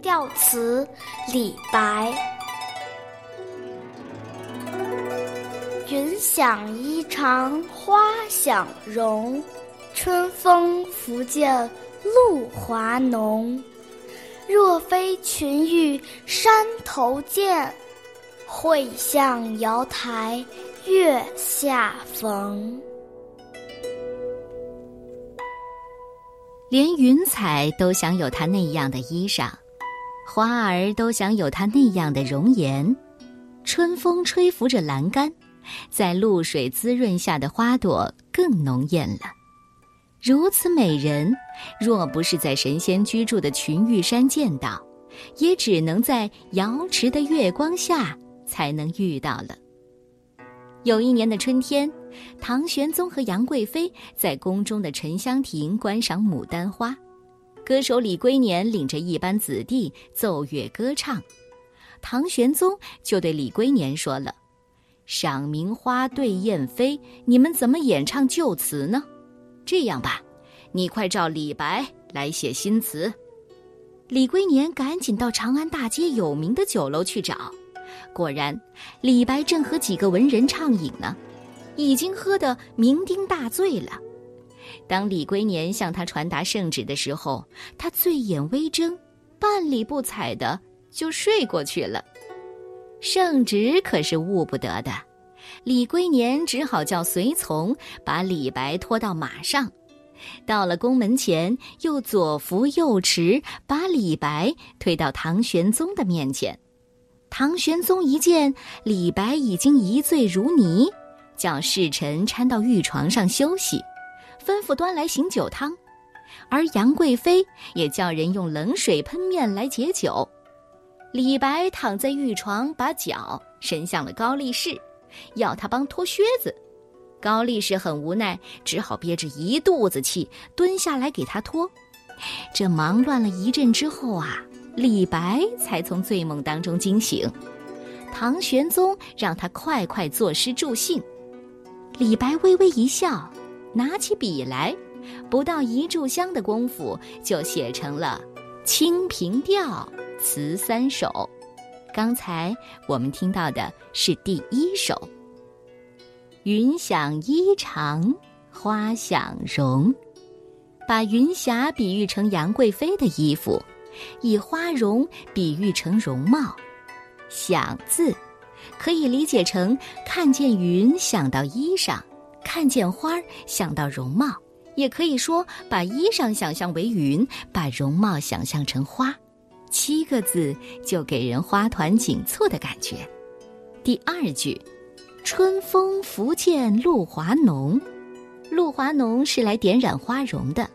调词》李白。云想衣裳花想容，春风拂槛露华浓。若非群玉山头见，会向瑶台月下逢。连云彩都想有他那样的衣裳，花儿都想有它那样的容颜。春风吹拂着栏杆，在露水滋润下的花朵更浓艳了。如此美人，若不是在神仙居住的群玉山见到，也只能在瑶池的月光下才能遇到了。有一年的春天，唐玄宗和杨贵妃在宫中的沉香亭观赏牡丹花，歌手李龟年领着一班子弟奏乐歌唱，唐玄宗就对李龟年说了：“赏名花对燕飞，你们怎么演唱旧词呢？这样吧，你快照李白来写新词。”李龟年赶紧到长安大街有名的酒楼去找。果然，李白正和几个文人畅饮呢，已经喝得酩酊大醉了。当李龟年向他传达圣旨的时候，他醉眼微睁，半理不睬的就睡过去了。圣旨可是误不得的，李龟年只好叫随从把李白拖到马上，到了宫门前，又左扶右持，把李白推到唐玄宗的面前。唐玄宗一见李白已经一醉如泥，叫侍臣搀到御床上休息，吩咐端来醒酒汤，而杨贵妃也叫人用冷水喷面来解酒。李白躺在玉床，把脚伸向了高力士，要他帮脱靴子。高力士很无奈，只好憋着一肚子气蹲下来给他脱。这忙乱了一阵之后啊。李白才从醉梦当中惊醒，唐玄宗让他快快作诗助兴。李白微微一笑，拿起笔来，不到一炷香的功夫，就写成了《清平调》词三首。刚才我们听到的是第一首：“云想衣裳花想容”，把云霞比喻成杨贵妃的衣服。以花容比喻成容貌，想字可以理解成看见云想到衣裳，看见花想到容貌，也可以说把衣裳想象为云，把容貌想象成花。七个字就给人花团锦簇的感觉。第二句，春风拂槛露华浓，露华浓是来点染花容的。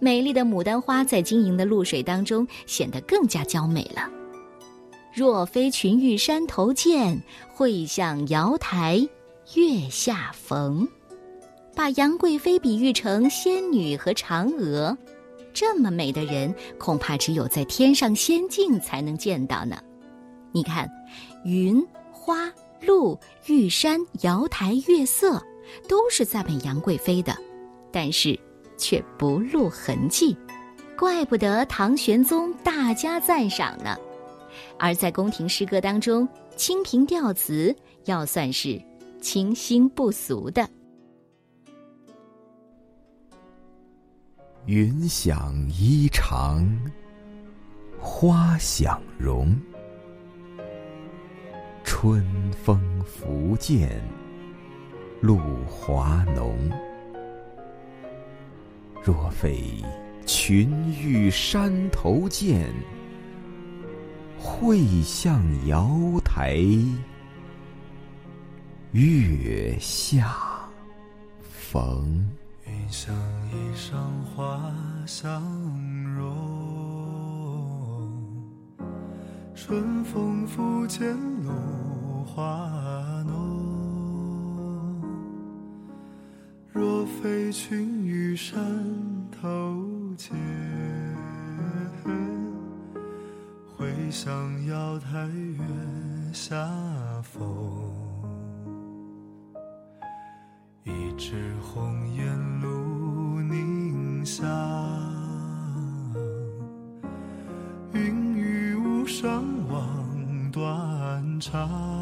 美丽的牡丹花在晶莹的露水当中显得更加娇美了。若非群玉山头见，会向瑶台月下逢。把杨贵妃比喻成仙女和嫦娥，这么美的人，恐怕只有在天上仙境才能见到呢。你看，云、花、露、玉山、瑶台、月色，都是赞美杨贵妃的，但是。却不露痕迹，怪不得唐玄宗大加赞赏呢。而在宫廷诗歌当中，《清平调》词要算是清新不俗的。云想衣裳花想容，春风拂槛露华浓。若非群玉山头见，会向瑶台月下逢。云想衣裳花想容，春风拂槛露华浓。若非群玉山头见，会向瑶台月下逢。一枝红艳下，云雨巫山枉断肠。